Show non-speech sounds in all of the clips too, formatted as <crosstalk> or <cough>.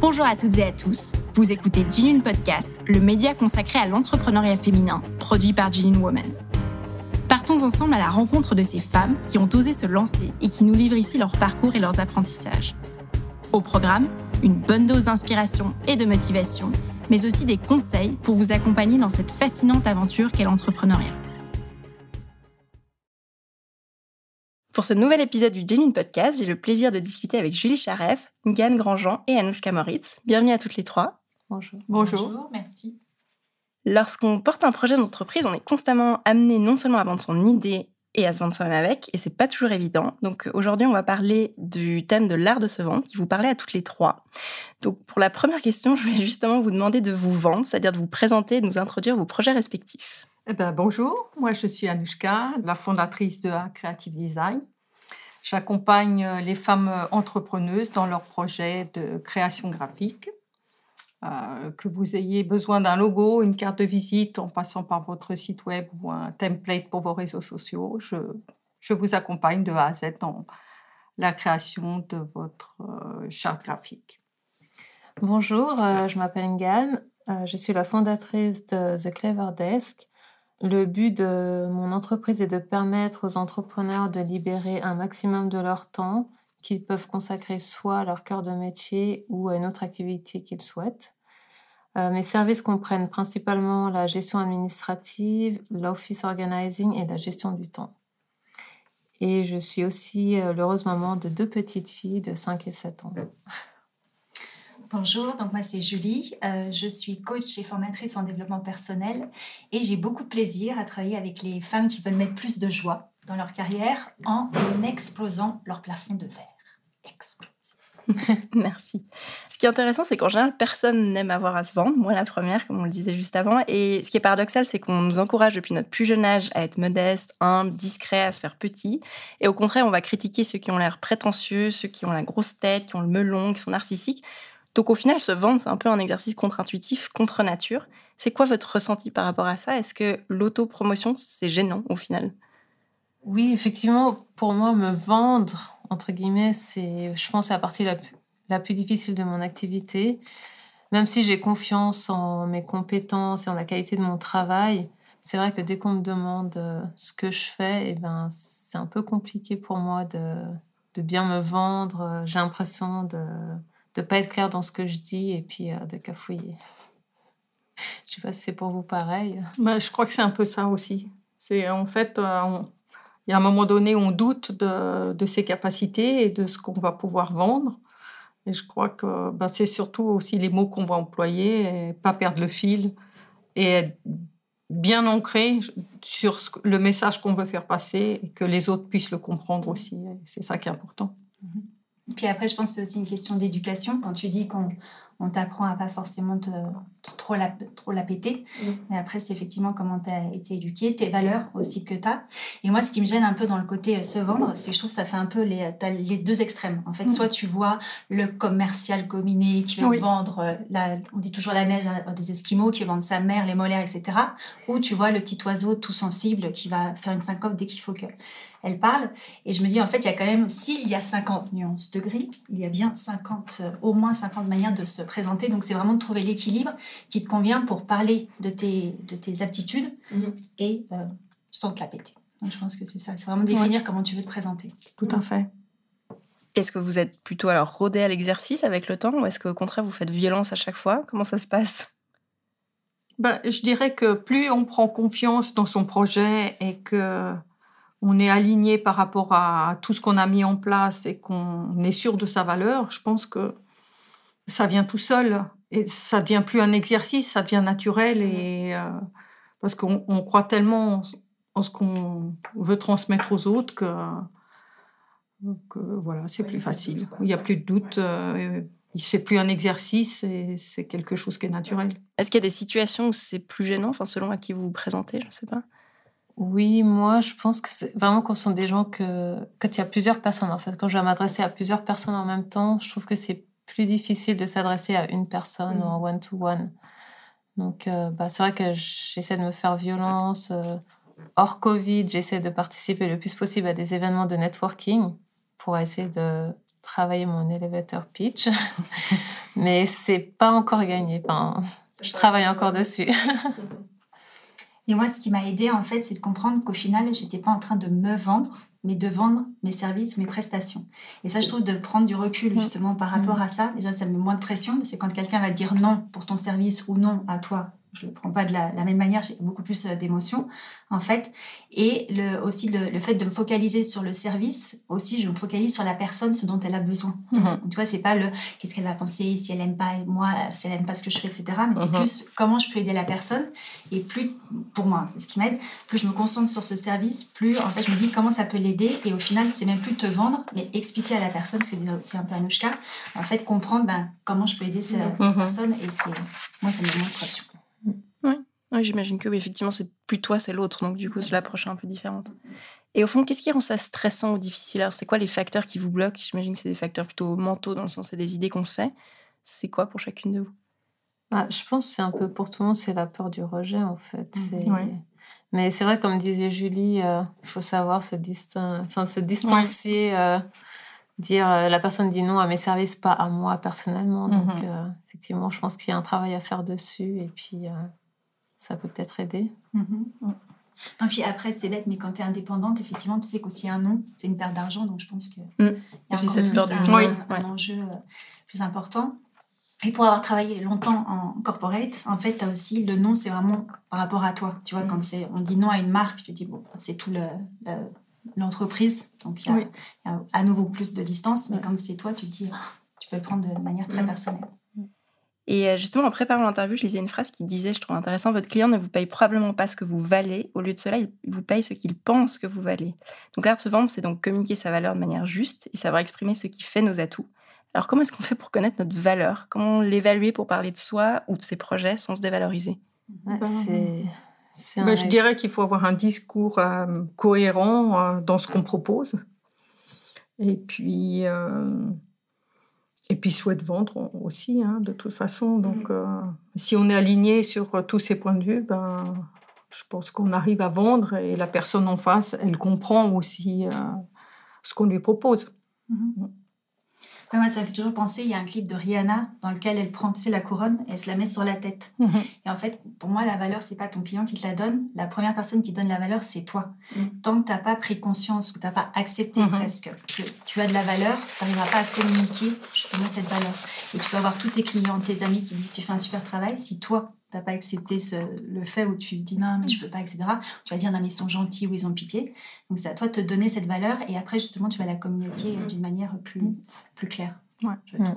Bonjour à toutes et à tous. Vous écoutez Gillian Podcast, le média consacré à l'entrepreneuriat féminin, produit par Gillian Woman. Partons ensemble à la rencontre de ces femmes qui ont osé se lancer et qui nous livrent ici leur parcours et leurs apprentissages. Au programme, une bonne dose d'inspiration et de motivation, mais aussi des conseils pour vous accompagner dans cette fascinante aventure qu'est l'entrepreneuriat. Pour ce nouvel épisode du Genuine Podcast, j'ai le plaisir de discuter avec Julie Charef, Ngane Grandjean et Anouchka Moritz. Bienvenue à toutes les trois. Bonjour. Bonjour. merci. Lorsqu'on porte un projet d'entreprise, on est constamment amené non seulement à vendre son idée et à se vendre soi-même avec, et c'est pas toujours évident. Donc aujourd'hui, on va parler du thème de l'art de se vendre, qui vous parlait à toutes les trois. Donc pour la première question, je voulais justement vous demander de vous vendre, c'est-à-dire de vous présenter, de nous introduire vos projets respectifs. Eh ben, bonjour, moi je suis Anouchka, la fondatrice de Creative Design. J'accompagne euh, les femmes euh, entrepreneuses dans leurs projets de création graphique. Euh, que vous ayez besoin d'un logo, une carte de visite en passant par votre site web ou un template pour vos réseaux sociaux, je, je vous accompagne de A à Z dans la création de votre charte graphique. Bonjour, je m'appelle Ngane, je suis la fondatrice de The Clever Desk. Le but de mon entreprise est de permettre aux entrepreneurs de libérer un maximum de leur temps qu'ils peuvent consacrer soit à leur cœur de métier ou à une autre activité qu'ils souhaitent. Euh, mes services comprennent principalement la gestion administrative, l'office organizing et la gestion du temps. Et je suis aussi l'heureuse maman de deux petites filles de 5 et 7 ans. Bonjour, donc moi c'est Julie, euh, je suis coach et formatrice en développement personnel et j'ai beaucoup de plaisir à travailler avec les femmes qui veulent mettre plus de joie dans leur carrière en explosant leur plafond de verre. Exploser. <laughs> Merci. Ce qui est intéressant, c'est qu'en général, personne n'aime avoir à se vendre. Moi, la première, comme on le disait juste avant. Et ce qui est paradoxal, c'est qu'on nous encourage depuis notre plus jeune âge à être modeste, humble, discret, à se faire petit. Et au contraire, on va critiquer ceux qui ont l'air prétentieux, ceux qui ont la grosse tête, qui ont le melon, qui sont narcissiques, donc au final, se vendre, c'est un peu un exercice contre-intuitif, contre nature. C'est quoi votre ressenti par rapport à ça? Est-ce que l'autopromotion, c'est gênant au final? Oui, effectivement, pour moi, me vendre, entre guillemets, c'est, je pense, la partie la plus, la plus difficile de mon activité. Même si j'ai confiance en mes compétences et en la qualité de mon travail, c'est vrai que dès qu'on me demande euh, ce que je fais, eh ben, c'est un peu compliqué pour moi de, de bien me vendre. J'ai l'impression de de pas être clair dans ce que je dis et puis euh, de cafouiller. <laughs> je sais pas si c'est pour vous pareil. <laughs> Bah, je crois que c'est un peu ça aussi. C'est en fait, euh, il y a un moment donné, on doute de, de ses capacités et de ce qu'on va pouvoir vendre. Et je crois que bah, c'est surtout aussi les mots qu'on va employer, et pas perdre le fil et être bien ancré sur le message qu'on veut faire passer et que les autres puissent le comprendre aussi. C'est ça qui est important. Mm-hmm. Puis après, je pense que c'est aussi une question d'éducation. Quand tu dis qu'on on t'apprend à pas forcément te, trop, la, trop la péter, mais après, c'est effectivement comment tu as été éduqué, tes valeurs aussi que tu as. Et moi, ce qui me gêne un peu dans le côté euh, se vendre, c'est que je trouve que ça fait un peu les, les deux extrêmes. En fait, soit tu vois le commercial combiné qui veut vendre, euh, la, on dit toujours la neige des Esquimaux, qui vendent sa mère, les molaires, etc. Ou tu vois le petit oiseau tout sensible qui va faire une syncope dès qu'il faut que elle parle. Et je me dis, en fait, il y a quand même, s'il y a 50 nuances de gris, il y a bien 50, euh, au moins 50 manières de se présenter. Donc, c'est vraiment de trouver l'équilibre qui te convient pour parler de tes, de tes aptitudes mhm. et euh, sans te la péter. Donc, je pense que c'est ça. C'est vraiment définir comment tu veux te présenter. Tout à fait. Est-ce que vous êtes plutôt alors rodé à l'exercice avec le temps ou est-ce qu'au contraire vous faites violence à chaque fois? Comment ça se passe? Ben, Je dirais que plus on prend confiance dans son projet et que on est aligné par rapport à tout ce qu'on a mis en place et qu'on est sûr de sa valeur, je pense que ça vient tout seul. Et ça devient plus un exercice, ça devient naturel. Et, euh, parce qu'on croit tellement en ce qu'on veut transmettre aux autres que, voilà, c'est plus facile. Il n'y a plus de doute. Euh, c'est plus un exercice, c'est quelque chose qui est naturel. Est-ce qu'il y a des situations où c'est plus gênant, enfin selon à qui vous vous présentez, je ne sais pas? Oui, moi, je pense que c'est vraiment quand ce sont des gens que. Quand il y a plusieurs personnes, en fait, quand je vais m'adresser à plusieurs personnes en même temps, je trouve que c'est plus difficile de s'adresser à une personne mmh. en one-to-one. Donc, euh, bah, c'est vrai que j'essaie de me faire violence. Euh, hors Covid, j'essaie de participer le plus possible à des événements de networking pour essayer de travailler mon elevator pitch, <laughs> mais c'est pas encore gagné. Enfin, je travaille encore dessus. <laughs> Et moi, ce qui m'a aidé, en fait, c'est de comprendre qu'au final, j'étais pas en train de me vendre, mais de vendre mes services ou mes prestations. Et ça, je trouve de prendre du recul justement par rapport à ça. Déjà, ça me met moins de pression, parce que quand quelqu'un va dire non pour ton service ou non à toi, je le prends pas de la, même manière, j'ai beaucoup plus euh, d'émotions en fait. Et le, aussi le, fait de me focaliser sur le service, aussi je me focalise sur la personne, ce dont elle a besoin. Mhm. Tu vois, c'est pas le qu'est-ce qu'elle va penser, si elle aime pas moi, si elle aime pas ce que je fais, etc. Mais c'est mhm. plus comment je peux aider la personne. Et plus, pour moi, c'est ce qui m'aide, plus je me concentre sur ce service, plus en fait je me dis comment ça peut l'aider. Et au final, c'est même plus te vendre, mais expliquer à la personne, ce que c'est un peu Anouchka, en fait comprendre ben, comment je peux aider cette, mhm. personne. Et c'est moi, ça me donne. Oui, j'imagine que oui, effectivement, c'est plus toi, c'est l'autre. Donc, du coup, c'est l'approche un peu différente. Et au fond, qu'est-ce qui rend ça stressant ou difficile? Alors, c'est quoi les facteurs qui vous bloquent? J'imagine que c'est des facteurs plutôt mentaux, dans le sens, c'est des idées qu'on se fait. C'est quoi pour chacune de vous? Bah, Je pense que c'est un peu pour tout le monde, c'est la peur du rejet, en fait. Mmh. Mais c'est vrai, comme disait Julie, il euh, faut savoir se, enfin, se distancier. Euh, dire euh, la personne dit non à mes services, pas à moi personnellement. Mmh Donc, effectivement, je pense qu'il y a un travail à faire dessus. Et puis, ça peut peut-être aider. Mhm. Et puis après, c'est bête, mais quand tu es indépendante, effectivement, tu sais qu'aussi un nom, c'est une perte d'argent. Donc je pense qu'il mm. y a cette peur un, un, enjeu euh, plus important. Et pour avoir travaillé longtemps en corporate, en fait, tu as aussi le nom, c'est vraiment par rapport à toi. Tu vois, quand mm. on dit non à une marque, tu dis, bon, c'est tout l'entreprise. donc il y, a à nouveau plus de distance. Mais quand c'est toi, tu te dis, tu peux le prendre de manière très mm. personnelle. Et euh, justement, en préparant l'interview, je lisais une phrase qui disait, je trouve intéressant, votre client ne vous paye probablement pas ce que vous valez. Au lieu de cela, il vous paye ce qu'il pense que vous valez. Donc l'art de se vendre, c'est donc communiquer sa valeur de manière juste et savoir exprimer ce qui fait nos atouts. Alors comment est-ce qu'on fait pour connaître notre valeur? Comment l'évaluer pour parler de soi ou de ses projets sans se dévaloriser? C'est... Bah, je dirais qu'il faut avoir un discours euh, cohérent euh, dans ce qu'on propose. Et puis, et puis souhaite vendre aussi, hein, de toute façon. Donc, mm. euh, si on est aligné sur euh, tous ces points de vue, ben, je pense qu'on arrive à vendre et la personne en face, elle comprend aussi euh, ce qu'on lui propose. Mm-hmm. Mm moi, ça fait toujours penser, il y a un clip de Rihanna dans lequel elle prend la couronne et elle se la met sur la tête. Mhm. Et en fait, pour moi, la valeur, c'est pas ton client qui te la donne. La première personne qui donne la valeur, c'est toi. Mhm. Tant que tu n'as pas pris conscience ou tu n'as pas accepté mhm. presque que tu as de la valeur, tu n'arriveras pas à communiquer justement cette valeur. Et tu peux avoir tous tes clients, tes amis qui disent tu fais un super travail. Si toi, t'as pas accepté le fait où tu dis non mais je peux pas etc tu vas dire non mais ils sont gentils ou ils ont pitié. Donc c'est à toi de te donner cette valeur et après justement tu vas la communiquer d'une manière plus plus claire ouais. je trouve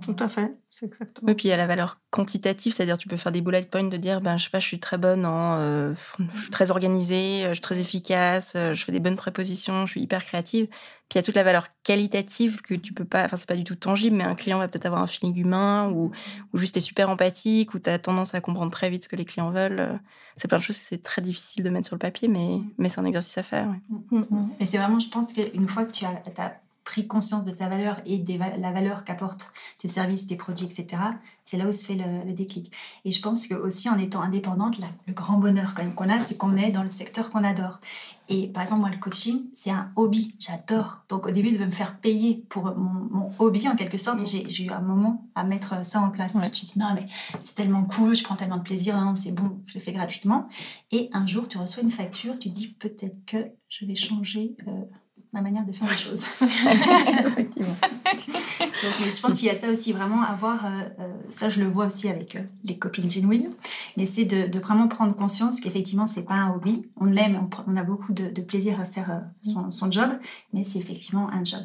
tout à fait, c'est exactement. Et puis il y a la valeur quantitative, c'est-à-dire tu peux faire des bullet points de dire ben je sais pas, je suis très bonne en euh, je suis très organisée, euh, je suis très efficace, euh, je fais des bonnes prépositions, je suis hyper créative. Puis il y a toute la valeur qualitative que tu peux pas enfin c'est pas du tout tangible mais un client va peut-être avoir un feeling humain ou ou juste est super empathique ou tu as tendance à comprendre très vite ce que les clients veulent. C'est plein de choses c'est très difficile de mettre sur le papier mais mais c'est un exercice à faire. Mm, mm, mm. Et c'est vraiment je pense qu'une fois que tu as, as pris conscience de ta valeur et de la valeur qu'apportent tes services, tes produits, etc., c'est là où se fait le, déclic. Et je pense que aussi en étant indépendante, le grand bonheur quand même qu'on a, c'est qu'on est dans le secteur qu'on adore. Et par exemple, moi, le coaching, c'est un hobby, j'adore. Donc au début, de me faire payer pour mon, hobby, en quelque sorte, j'ai eu un moment à mettre ça en place. Ouais. Tu te dis, non, mais c'est tellement cool, je prends tellement de plaisir, c'est bon, je le fais gratuitement. Et un jour, tu reçois une facture, tu dis, peut-être que je vais changer... Euh, ma manière de faire les choses. <laughs> Effectivement. Donc, je pense qu'il y a ça aussi, vraiment avoir, euh, euh, ça je le vois aussi avec euh, les copines genuines, mais c'est de, vraiment prendre conscience qu'effectivement c'est pas un hobby, on l'aime, on, a beaucoup de, plaisir à faire son, job, mais c'est effectivement un job.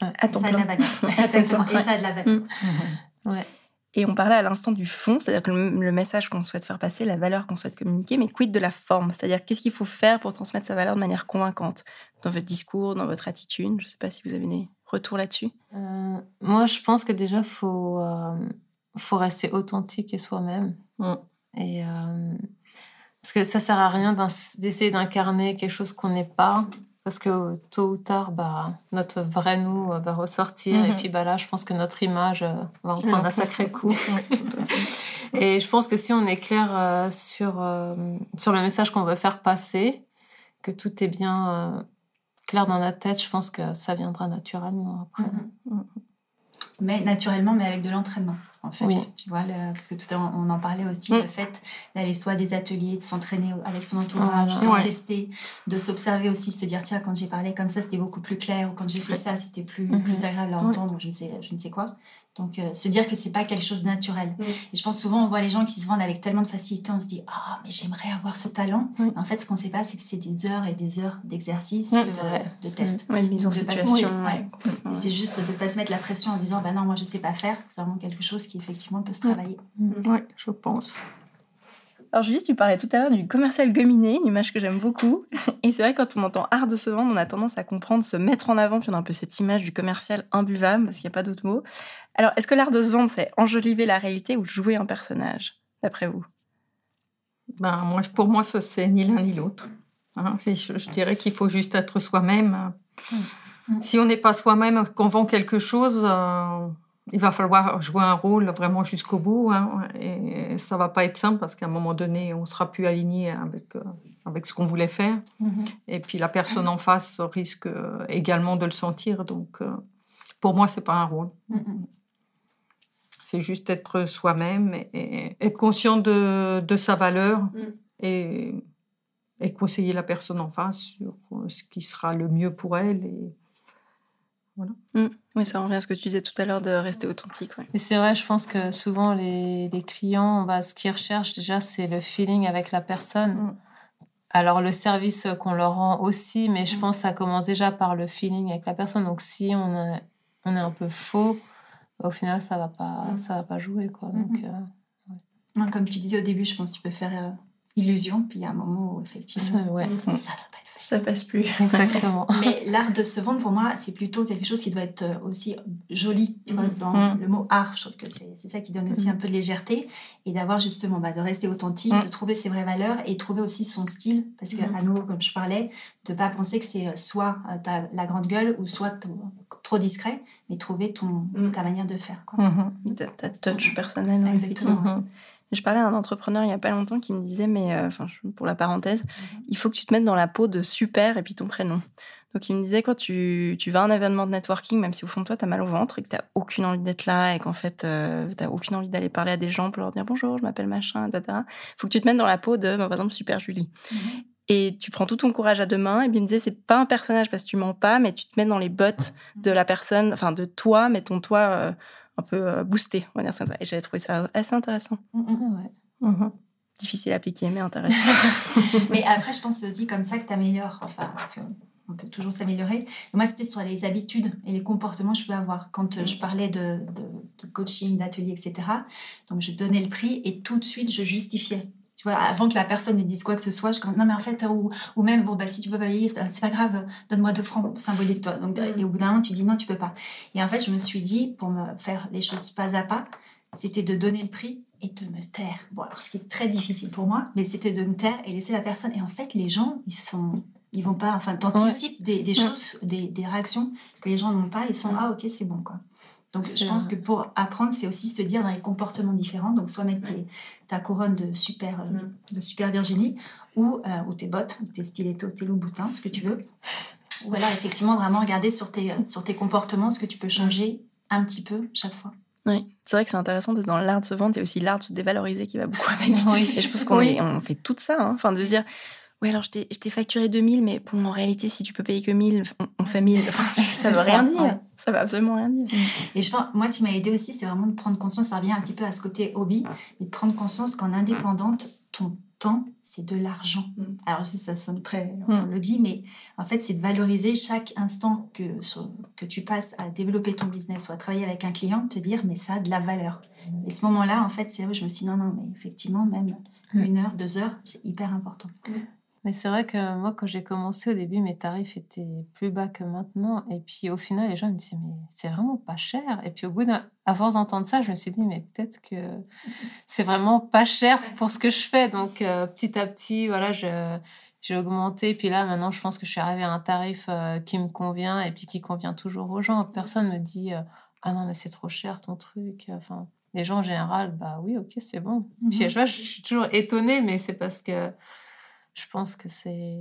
À ton ça a de la valeur. <laughs> Et ça a de la valeur. Mmh. Ouais. Et on parlait à l'instant du fond, c'est-à-dire que le, message qu'on souhaite faire passer, la valeur qu'on souhaite communiquer, mais quid de la forme? C'est-à-dire qu'est-ce qu'il faut faire pour transmettre sa valeur de manière convaincante? Dans votre discours, dans votre attitude Je ne sais pas si vous avez des retours là-dessus. Euh, moi, je pense que déjà, il faut, euh, faut rester authentique et soi-même. Mm. Et, euh, parce que ça sert à rien d'essayer d'incarner quelque chose qu'on n'est pas. Parce que tôt ou tard, bah, notre vrai nous va ressortir. Et mhm. puis bah, là, je pense que notre image va reprendre un sacré coup. <laughs> <laughs> et je pense que si on est clair sur, sur le message qu'on veut faire passer, que tout est bien clair dans notre tête, je pense que ça viendra naturellement après. Mhm. Mais naturellement, mais avec de l'entraînement, en fait. Tu vois, parce que tout à l'heure, on en parlait aussi, mm. le fait d'aller soit à des ateliers, de s'entraîner avec son entourage, de tester, de s'observer aussi, se dire, tiens, quand j'ai parlé comme ça, c'était beaucoup plus clair, ou quand j'ai fait ça, c'était plus, mm-hmm. plus agréable à entendre, ou je ne sais, je ne sais quoi. Donc, euh, se dire que c'est pas quelque chose de naturel. Mm. Et je pense souvent, on voit les gens qui se vendent avec tellement de facilité, on se dit, ah, mais j'aimerais avoir ce talent. En fait, ce qu'on ne sait pas, c'est que c'est des heures et des heures d'exercice, de, de tests. de mise en situation. Et c'est juste de ne pas se mettre la pression en disant, bah non, moi, je ne sais pas faire. C'est vraiment quelque chose qui, effectivement, peut se travailler. Oui, je pense. Alors Julie, tu parlais tout à l'heure du commercial gominé, une image que j'aime beaucoup. Et c'est vrai, quand on entend art de se vendre, on a tendance à comprendre, se mettre en avant, puis on a un peu cette image du commercial imbuvable, parce qu'il n'y a pas d'autre mot. Alors, est-ce que l'art de se vendre, c'est enjoliver la réalité ou jouer un personnage, d'après vous? Ben, moi, Pour moi, ce c'est ni l'un ni l'autre. Hein. je, dirais qu'il faut juste être soi-même. Mmh. Si on n'est pas soi-même, qu'on vend quelque chose, euh, il va falloir jouer un rôle vraiment jusqu'au bout. Hein, et ça va pas être simple parce qu'à un moment donné, on sera plus aligné avec, euh, avec ce qu'on voulait faire. Mhm. Et puis la personne en face risque euh, également de le sentir. Donc, euh, pour moi, c'est pas un rôle. Mhm. C'est juste être soi-même et, être conscient de, de sa valeur mhm. et, et conseiller la personne en face sur ce qui sera le mieux pour elle. Et, voilà. Mmh. Oui, ça revient à ce que tu disais tout à l'heure de rester authentique. Mais c'est vrai, je pense que souvent les, les clients, bah, ce qu'ils recherchent déjà, c'est le feeling avec la personne. Mmh. Alors le service qu'on leur rend aussi, mais je mmh. pense que ça commence déjà par le feeling avec la personne. Donc si on est, on est un peu faux, au final, ça va pas, ça va pas jouer. Quoi. Donc, euh, Comme tu disais au début, je pense que tu peux faire euh, illusion, puis il y a un moment où effectivement, ça, <laughs> ouais. ça va pas ça passe plus. <laughs> Exactement. Mais l'art de se vendre, pour moi, c'est plutôt quelque chose qui doit être euh, aussi joli. Tu vois, dans mm. le mot art, je trouve que c'est ça qui donne aussi mm. un peu de légèreté et d'avoir justement, bah, de rester authentique, mm. de trouver ses vraies valeurs et trouver aussi son style. Parce que, à nouveau, comme je parlais, de pas penser que c'est euh, soit euh, as la grande gueule ou soit trop discret, mais trouver ton, ta manière de faire. Quoi. Mm-hmm. Ta, touch personnelle. Exactement. Je parlais à un entrepreneur il n'y a pas longtemps qui me disait, mais euh, enfin, pour la parenthèse, mhm. il faut que tu te mettes dans la peau de super et puis ton prénom. Donc il me disait quand tu, tu vas à un événement de networking, même si au fond de toi tu as mal au ventre et que tu n'as aucune envie d'être là et qu'en fait euh, tu n'as aucune envie d'aller parler à des gens pour leur dire bonjour, je m'appelle machin, etc. Il faut que tu te mettes dans la peau de, bah, par exemple, Super Julie. Mhm. Et tu prends tout ton courage à deux mains. Et puis il me disait, c'est pas un personnage parce que tu mens pas, mais tu te mets dans les bottes de la personne, enfin de toi, mais ton toi euh, un peu boosté, on va dire ça Et j'avais trouvé ça assez intéressant. Mhm. ouais. Mhm. Difficile à appliquer, mais intéressant. <laughs> <laughs> mais après, je pense c'est aussi comme ça que tu améliores. Enfin, on peut toujours s'améliorer. Moi, c'était sur les habitudes et les comportements que je peux avoir. Quand euh, je parlais de, de, coaching, d'atelier, etc., donc je donnais le prix et tout de suite, je justifiais. Tu vois, avant que la personne ne dise quoi que ce soit, je comme non mais en fait ou, ou même bon bah si tu peux pas payer c'est pas grave donne-moi deux francs symboliques toi donc et au bout d'un moment tu dis non tu peux pas et en fait je me suis dit pour me faire les choses pas à pas c'était de donner le prix et de me taire. Bon, alors ce qui est très difficile pour moi, mais c'était de me taire et laisser la personne. Et en fait, les gens, ils sont, ils vont pas, enfin, t'anticipes des, des, choses, des, des, réactions que les gens n'ont pas. Ils sont ah ok, c'est bon quoi. Donc je pense que pour apprendre, c'est aussi se dire dans les comportements différents. Donc soit mettre ta couronne de super, euh, mm. de super Virginie ou, euh, ou tes bottes, ou tes stilettos, tes loups boutins, ce que tu veux. Ou voilà, effectivement, vraiment regarder sur tes, sur tes comportements ce que tu peux changer un petit peu chaque fois. Oui, c'est vrai que c'est intéressant parce que dans l'art de se vendre, il y a aussi l'art de se dévaloriser qui va beaucoup avec. Oui. Et je pense qu'on on fait tout ça. Hein. Enfin, de se dire, oui, alors je t'ai facturé 2000, mais bon, en réalité, si tu peux payer que 1000, on, fait 1000. Enfin, <laughs> ça veut rien dire. Ça veut absolument rien dire. Et je pense, moi, ce qui m'a aidé aussi, c'est vraiment de prendre conscience, ça revient un petit peu à ce côté hobby, et de prendre conscience qu'en indépendante, ton temps, c'est de l'argent. Mm. Alors, si ça sonne très, on mm. le dit, mais en fait, c'est de valoriser chaque instant que, que tu passes à développer ton business ou à travailler avec un client, te dire, mais ça a de la valeur. Mm. Et ce moment-là, en fait, c'est où je me suis dit, non, non, mais effectivement, même une heure, deux heures, c'est hyper important. Mais c'est vrai que moi, quand j'ai commencé au début, mes tarifs étaient plus bas que maintenant. Et puis au final, les gens me disaient, mais c'est vraiment pas cher. Et puis au bout d'un, à force d'entendre ça, je me suis dit, mais peut-être que <laughs> c'est vraiment pas cher pour ce que je fais. Donc euh, petit à petit, voilà, je, j'ai augmenté. Puis là, maintenant, je pense que je suis arrivée à un tarif euh, qui me convient et puis qui convient toujours aux gens. Personne me dit, euh, ah non, mais c'est trop cher ton truc. Enfin, les gens en général, bah oui, ok, c'est bon. Puis je, vois, je suis toujours étonnée, mais c'est parce que je pense que c'est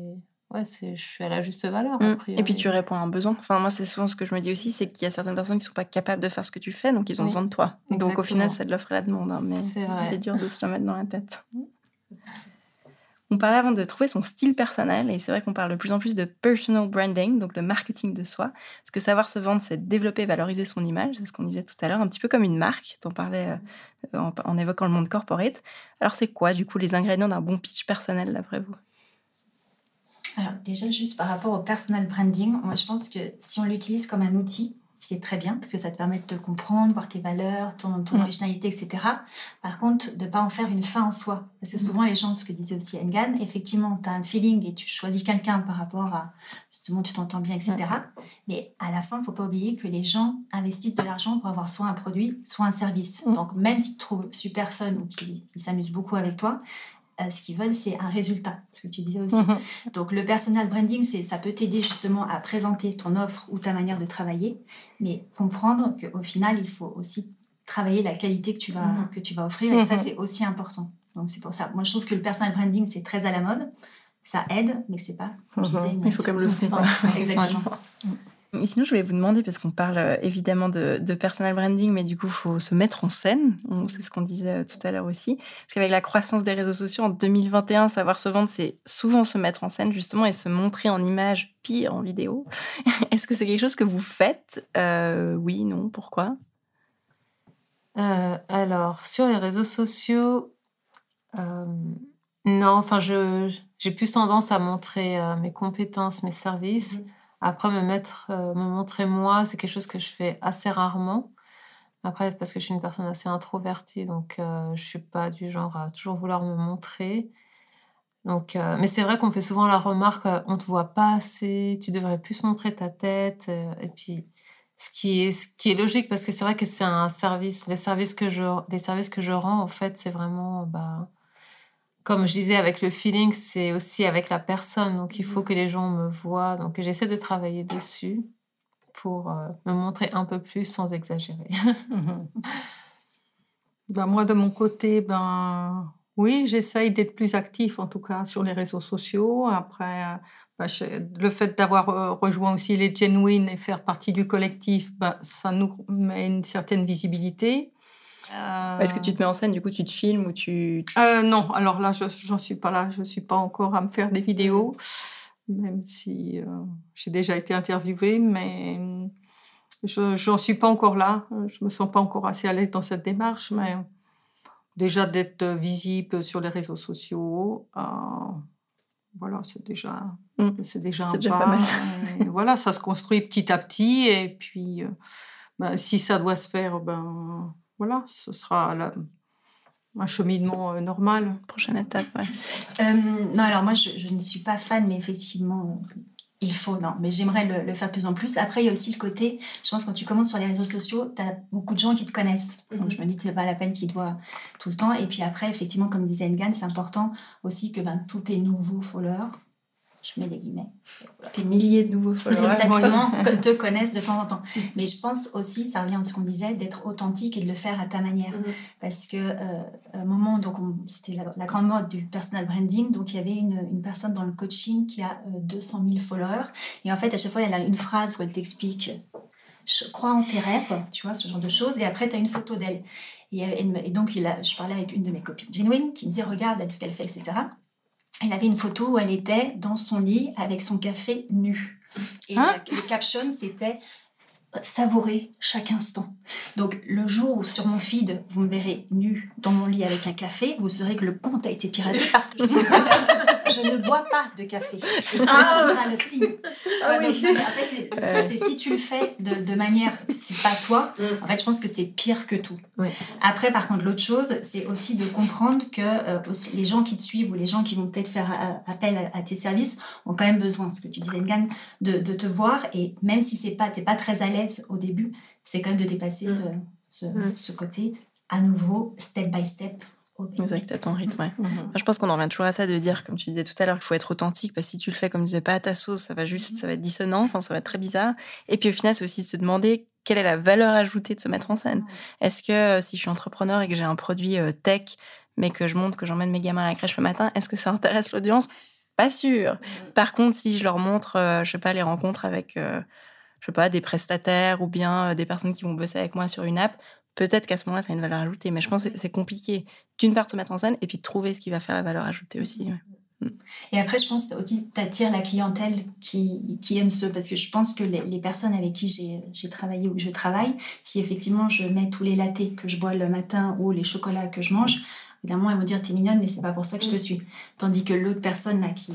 ouais, c'est, je suis à la juste valeur. Mm. Et puis tu réponds à un besoin. Enfin, moi, c'est souvent ce que je me dis aussi, c'est qu'il y a certaines personnes qui sont pas capables de faire ce que tu fais, donc ils ont besoin de toi. Donc au final, c'est de l'offre et la demande, hein, mais c'est dur de se le mettre dans la tête. On parlait avant de trouver son style personnel, et c'est vrai qu'on parle de plus en plus de personal branding, donc le marketing de soi. Parce que savoir se vendre, c'est développer valoriser son image, c'est ce qu'on disait tout à l'heure, un petit peu comme une marque. Tu en parlais euh, en, en, évoquant le monde corporate. Alors, c'est quoi, du coup, les ingrédients d'un bon pitch personnel, d'après vous? Alors déjà, juste par rapport au personal branding, moi je pense que si on l'utilise comme un outil, c'est très bien parce que ça te permet de te comprendre, voir tes valeurs, ton, ton mm. originalité, etc. Par contre, de ne pas en faire une fin en soi. Parce que mm. souvent, les gens, ce que disait aussi Engan, effectivement, tu as un feeling et tu choisis quelqu'un par rapport à justement, tu t'entends bien, etc. Mais à la fin, il ne faut pas oublier que les gens investissent de l'argent pour avoir soit un produit, soit un service. Mm. Donc, même s'ils te trouvent super fun ou qu'ils s'amusent beaucoup avec toi, ce qu'ils veulent, c'est un résultat, ce que tu disais aussi. Mhm. Donc le personal branding, c'est ça peut t'aider justement à présenter ton offre ou ta manière de travailler, mais comprendre qu'au final, il faut aussi travailler la qualité que tu vas, mhm. que tu vas offrir, et ça, mhm. c'est aussi important. Donc c'est pour ça. Moi, je trouve que le personal branding, c'est très à la mode. Ça aide, mais c'est pas. il faut comme le fond. Exactement. Et sinon, je voulais vous demander, parce qu'on parle euh, évidemment de, personal branding, mais du coup, il faut se mettre en scène. C'est ce qu'on disait euh, tout à l'heure aussi. Parce qu'avec la croissance des réseaux sociaux en 2021, savoir se vendre, c'est souvent se mettre en scène, justement, et se montrer en image, puis en vidéo. <laughs> Est-ce que c'est quelque chose que vous faites? Euh, Oui, non, pourquoi? Alors, sur les réseaux sociaux, non, enfin, j'ai plus tendance à montrer mes compétences, mes services. Mmh après, euh, me montrer moi, c'est quelque chose que je fais assez rarement. Après, parce que je suis une personne assez introvertie, donc euh, je suis pas du genre à toujours vouloir me montrer. Donc, euh, mais c'est vrai qu'on fait souvent la remarque, on te voit pas assez, tu devrais plus montrer ta tête. et puis, ce qui est, ce qui est logique, parce que c'est vrai que c'est un service, les services que je, les services que je rends, en fait, c'est vraiment, bah, comme je disais, avec le feeling, c'est aussi avec la personne. Donc, il faut mmh. que les gens me voient. Donc, j'essaie de travailler dessus pour euh, me montrer un peu plus sans exagérer. <laughs> Mmh. ben, moi, de mon côté, ben, oui, j'essaye d'être plus actif, en tout cas, sur les réseaux sociaux. Après, euh, ben, le fait d'avoir euh, rejoint aussi les Genuine et faire partie du collectif, ben, ça nous met une certaine visibilité. Est-ce que tu te mets en scène, du coup, tu te filmes ou tu... Euh, non, alors là, je n'en suis pas là. Je ne suis pas encore à me faire des vidéos, même si euh, j'ai déjà été interviewée, mais je n'en suis pas encore là. Je me sens pas encore assez à l'aise dans cette démarche, mais déjà d'être visible sur les réseaux sociaux, euh, voilà, c'est déjà, mmh. c'est déjà un pas. mal. <laughs> voilà, ça se construit petit à petit, et puis ben, si ça doit se faire, ben voilà, ce sera un cheminement euh, normal. Prochaine étape, ouais. Euh, non, alors moi, je, ne suis pas fan, mais effectivement, il faut, non, mais j'aimerais le, faire de plus en plus. Après, il y a aussi le côté, je pense, quand tu commences sur les réseaux sociaux, tu as beaucoup de gens qui te connaissent. Donc, mhm. je me dis que c'est pas la peine qu'ils te voient tout le temps. Et puis après, effectivement, comme disait Engan, c'est important aussi que ben, tous tes nouveaux followers je mets les guillemets, des milliers de nouveaux <laughs> followers. Exactement, te connaissent de temps en temps. Mais je pense aussi, ça revient à ce qu'on disait, d'être authentique et de le faire à ta manière. Mm-hmm. Parce que, euh, un moment, donc c'était la, grande mode du personal branding, donc il y avait une, une personne dans le coaching qui a 200 euh, 000 followers. Et en fait, à chaque fois, elle a une phrase où elle t'explique je crois en tes rêves, tu vois, ce genre de choses. Et après, tu as une photo d'elle. Et, et, donc, il a, je parlais avec une de mes copines, Genuine, qui me disait Regarde, elle, ce qu'elle fait, etc elle avait une photo où elle était dans son lit avec son café nu. Et hein le caption, c'était savourer chaque instant. Donc le jour où sur mon feed, vous me verrez nu dans mon lit avec un café, vous saurez que le compte a été piraté parce que je <laughs> je ne bois pas de café. ah, sera le signe. Ah, oui. c'est si tu le fais de, de manière, c'est pas toi, mm. en fait, je pense que c'est pire que tout. Après, par contre, l'autre chose, c'est aussi de comprendre que euh, les gens qui te suivent ou les gens qui vont peut-être faire euh, appel à, tes services ont quand même besoin, ce que tu disais, Ngan, de, de te voir. Et même si c'est pas, t'es pas très à l'aise au début, c'est quand même de dépasser mm. ce, ce, mm. ce côté à nouveau, step by step, Exact, à ton rythme, ouais. Mhm. Je pense qu'on en revient toujours à ça de dire, comme tu disais tout à l'heure, qu'il faut être authentique, parce que si tu le fais comme disais pas à ta sauce, ça va juste, ça va être dissonant, enfin, ça va être très bizarre. Et puis au final, c'est aussi de se demander quelle est la valeur ajoutée de se mettre en scène. Est-ce que euh, si je suis entrepreneur et que j'ai un produit euh, tech, mais que je montre que j'emmène mes gamins à la crèche le matin, est-ce que ça intéresse l'audience? Pas sûr. Mm. Par contre, si je leur montre, euh, je sais pas, les rencontres avec, euh, je sais pas, des prestataires ou bien des personnes qui vont bosser avec moi sur une app, peut-être qu'à ce moment-là, ça a une valeur ajoutée. Mais je pense que c'est compliqué, d'une part, de se mettre en scène et puis de trouver ce qui va faire la valeur ajoutée aussi. Et après, je pense aussi tu attires la clientèle qui, qui aime ce. Parce que je pense que les, personnes avec qui j'ai travaillé ou que je travaille, si effectivement je mets tous les lattés que je bois le matin ou les chocolats que je mange, évidemment, elles vont dire T'es mignonne, mais c'est pas pour ça que je te suis. Tandis que l'autre personne là qui,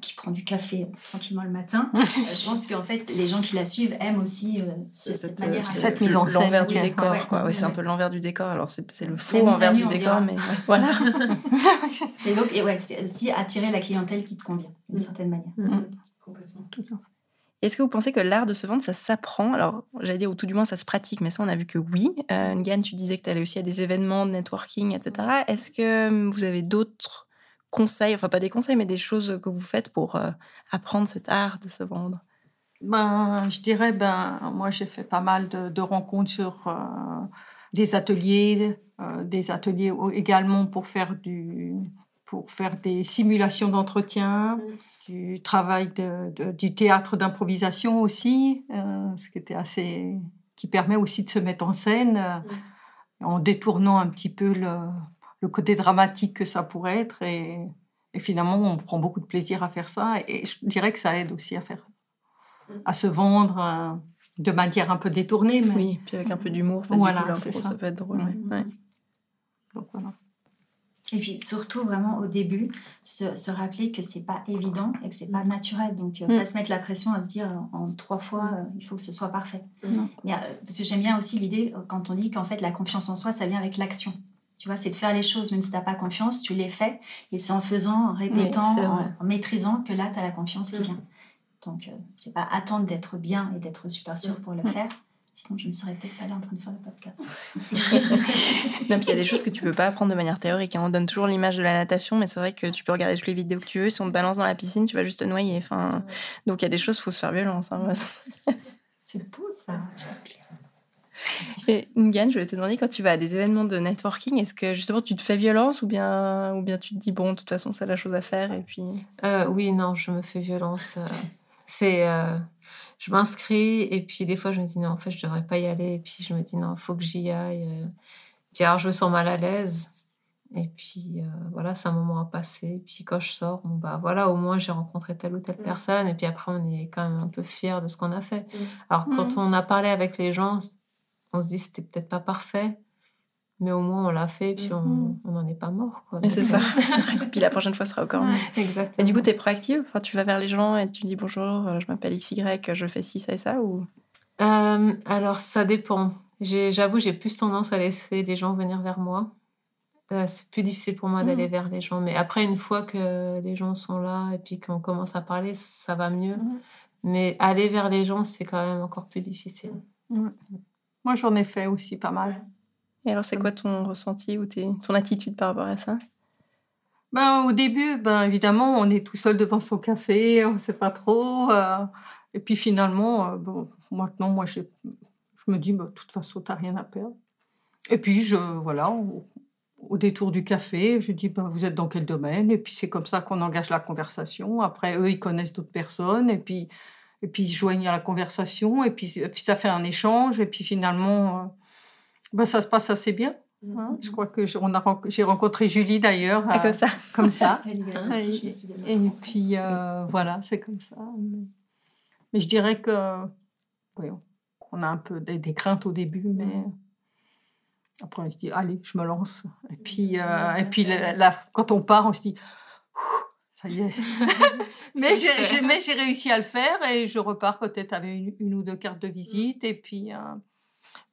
qui prend du café tranquillement le matin, <laughs> euh, je pense qu'en fait, les gens qui la suivent aiment aussi euh, cette, manière. Cette mise en scène. L'envers du décor, quoi. c'est un peu l'envers du décor. Alors, c'est le faux envers du décor, mais <laughs> voilà. et donc, et ouais, c'est aussi attirer la clientèle qui te convient, d'une mm. certaine manière. Mm. Complètement. Tout à fait. Est-ce que vous pensez que l'art de se vendre, ça s'apprend? Alors, j'allais dire, ou tout du moins, ça se pratique, mais ça, on a vu que oui. Euh, Ngan, tu disais que tu allais aussi à des événements de networking, etc. Est-ce que hum, vous avez d'autres conseils, enfin pas des conseils, mais des choses que vous faites pour euh, apprendre cet art de se vendre? Ben, Je dirais, ben, moi, j'ai fait pas mal de, rencontres sur euh, des ateliers, euh, des ateliers également pour faire du pour faire des simulations d'entretien, mmh. du travail de, du théâtre d'improvisation aussi, euh, ce qui était assez, qui permet aussi de se mettre en scène euh, mmh. en détournant un petit peu le, le, côté dramatique que ça pourrait être et, et, finalement on prend beaucoup de plaisir à faire ça et je dirais que ça aide aussi à faire, mmh. à se vendre. Euh, de manière un peu détournée. Mais... Oui, puis avec un peu d'humour. Voilà, c'est ça. ça peut être drôle. Ouais. Donc voilà. Et puis surtout vraiment au début, se, rappeler que c'est pas évident et que c'est pas naturel. Donc euh, mm. pas se mettre la pression à se dire en, trois fois euh, il faut que ce soit parfait. Mm. Euh, parce que j'aime bien aussi l'idée quand on dit qu'en fait la confiance en soi ça vient avec l'action. Tu vois, c'est de faire les choses, même si tu n'as pas confiance, tu les fais. Et c'est en faisant, en répétant, en, maîtrisant que là, tu as la confiance qui mm. vient. Donc, c'est pas attendre d'être bien et d'être super sûr pour le faire. Sinon, je ne serais peut-être pas là en train de faire le podcast. <laughs> non, puis il y a des choses que tu peux pas apprendre de manière théorique. Hein. On donne toujours l'image de la natation, mais c'est vrai que tu peux regarder toutes les vidéos que tu veux. Si on te balance dans la piscine, tu vas juste te noyer. Enfin, donc il y a des choses, il faut se faire violence. Hein. c'est beau ça. Et Ngan, je voulais te demander, quand tu vas à des événements de networking, est-ce que justement tu te fais violence ou bien, ou bien tu te dis, bon, de toute façon, c'est la chose à faire et puis... Euh, oui, non, je me fais violence. Euh, c'est... Euh, je m'inscris et puis des fois je me dis non en fait je devrais pas y aller et puis je me dis non il faut que j'y aille euh. puis alors je me sens mal à l'aise et puis euh, voilà c'est un moment à passer et puis quand je sors bon bah voilà au moins j'ai rencontré telle ou telle mmh. personne et puis après on est quand même un peu fier de ce qu'on a fait mmh. alors quand mmh. on a parlé avec les gens on se dit c'était peut-être pas parfait mais au moins on l'a fait, puis on n'en mm-hmm. est pas mort. Quoi. c'est ça. <laughs> <laughs> puis la prochaine fois sera encore mieux. Exactement. Et du coup, tu es proactive? Enfin, Tu vas vers les gens et tu dis bonjour, euh, je m'appelle XY, je fais ci, ça et ça ou... Euh, alors, ça dépend. J'avoue, j'ai plus tendance à laisser les gens venir vers moi. Euh, c'est plus difficile pour moi d'aller mm. vers les gens. Mais après, une fois que les gens sont là et puis qu'on commence à parler, ça va mieux. Mm. Mais aller vers les gens, c'est quand même encore plus difficile. Moi, j'en ai fait aussi pas mal. Et alors, c'est quoi ton ressenti ou ton attitude par rapport à ça? Ben, Au début, ben, évidemment, on est tout seul devant son café, on ne sait pas trop. Euh, et puis finalement, euh, bon, maintenant, moi, je me dis, ben, de toute façon, tu n'as rien à perdre. Et puis, je, voilà, au, détour du café, je dis, ben, vous êtes dans quel domaine? Et puis, c'est comme ça qu'on engage la conversation. Après, eux, ils connaissent d'autres personnes. Et puis, et puis, ils se joignent à la conversation. Et puis, ça fait un échange. Et puis, finalement euh, bah, ça se passe assez bien. Hein? Je crois que j'ai rencontré Julie d'ailleurs. Ah, comme ça. Comme ça. <laughs> et, puis euh, voilà, c'est comme ça. Mais je dirais que oui, on a un peu des, craintes au début, mais après on se dit allez, je me lance. Et puis euh, et puis là, quand on part, on se dit ça y est. <laughs> <laughs> mais j'ai réussi à le faire et je repars peut-être avec une, ou deux cartes de visite et puis.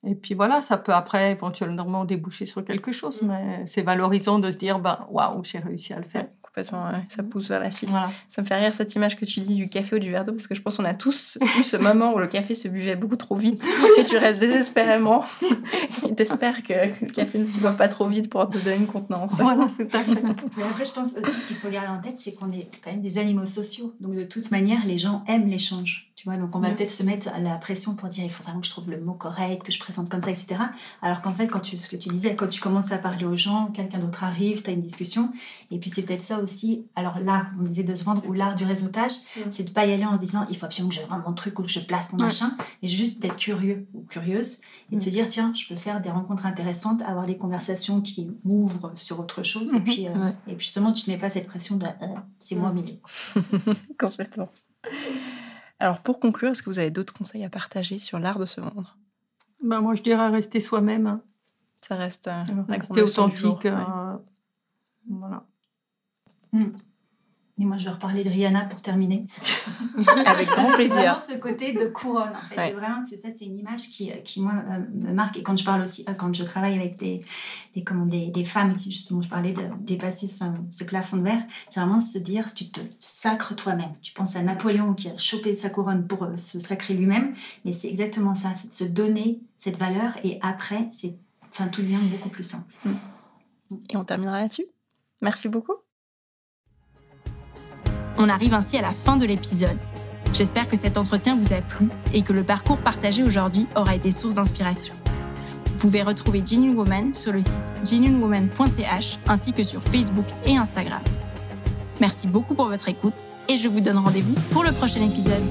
Et puis voilà, ça peut après éventuellement déboucher sur quelque chose, mmh. mais c'est valorisant de se dire, ben, waouh, j'ai réussi à le faire. complètement, ça pousse vers la suite. Ça me fait rire cette image que tu dis du café ou du verre d'eau, parce que je pense qu'on a tous eu ce moment où le café se buvait beaucoup trop vite <laughs> et tu restes désespérément <laughs> et t'espères que le café ne se boive pas trop vite pour te donner une contenance. Voilà, c'est ça. <laughs> Mais après, je pense aussi ce qu'il faut garder en tête, c'est qu'on est quand même des animaux sociaux. Donc de toute manière, les gens aiment l'échange Tu vois, donc on va peut-être se mettre à la pression pour dire il faut vraiment que je trouve le mot correct, que je présente comme ça, etc. Alors qu'en fait, quand tu, ce que tu disais, quand tu commences à parler aux gens, quelqu'un d'autre arrive, tu as une discussion. Et puis c'est peut-être ça aussi. Alors l'art, on disait de se vendre, ou l'art du réseautage, c'est de pas y aller en se disant il faut absolument que je vende mon truc ou que je place mon machin, et juste d'être curieux ou curieuse et de se dire tiens, je peux faire des rencontres intéressantes, avoir des conversations qui m'ouvrent sur autre chose. Et, puis, euh, et puis justement, tu n'es pas cette pression de euh, c'est moi au milieu. <laughs> Complètement. Alors pour conclure, est-ce que vous avez d'autres conseils à partager sur l'art de se vendre? Ben, Moi, je dirais rester soi-même. Hein. Ça reste euh, rester authentique. Euh, voilà. Hmm. Et moi, je vais reparler de Rihanna pour terminer. <laughs> Avec grand plaisir. vraiment ce côté de couronne, en fait. vraiment, ça, c'est une image qui, qui, moi, euh, me marque. Et quand je parle aussi, euh, quand je travaille avec des, des, comment, des, des femmes, justement, je parlais de dépasser ce, ce plafond de verre, c'est vraiment se dire, tu te sacres toi-même. Tu penses à Napoléon qui a chopé sa couronne pour euh, se sacrer lui-même. Mais c'est exactement ça, c'est de se donner cette valeur. Et après, c'est, enfin, tout devient beaucoup plus simple. Et on terminera là-dessus. Merci beaucoup. On arrive ainsi à la fin de l'épisode. J'espère que cet entretien vous a plu et que le parcours partagé aujourd'hui aura été source d'inspiration. Vous pouvez retrouver Genuine Woman sur le site genuinewoman.ch ainsi que sur Facebook et Instagram. Merci beaucoup pour votre écoute et je vous donne rendez-vous pour le prochain épisode.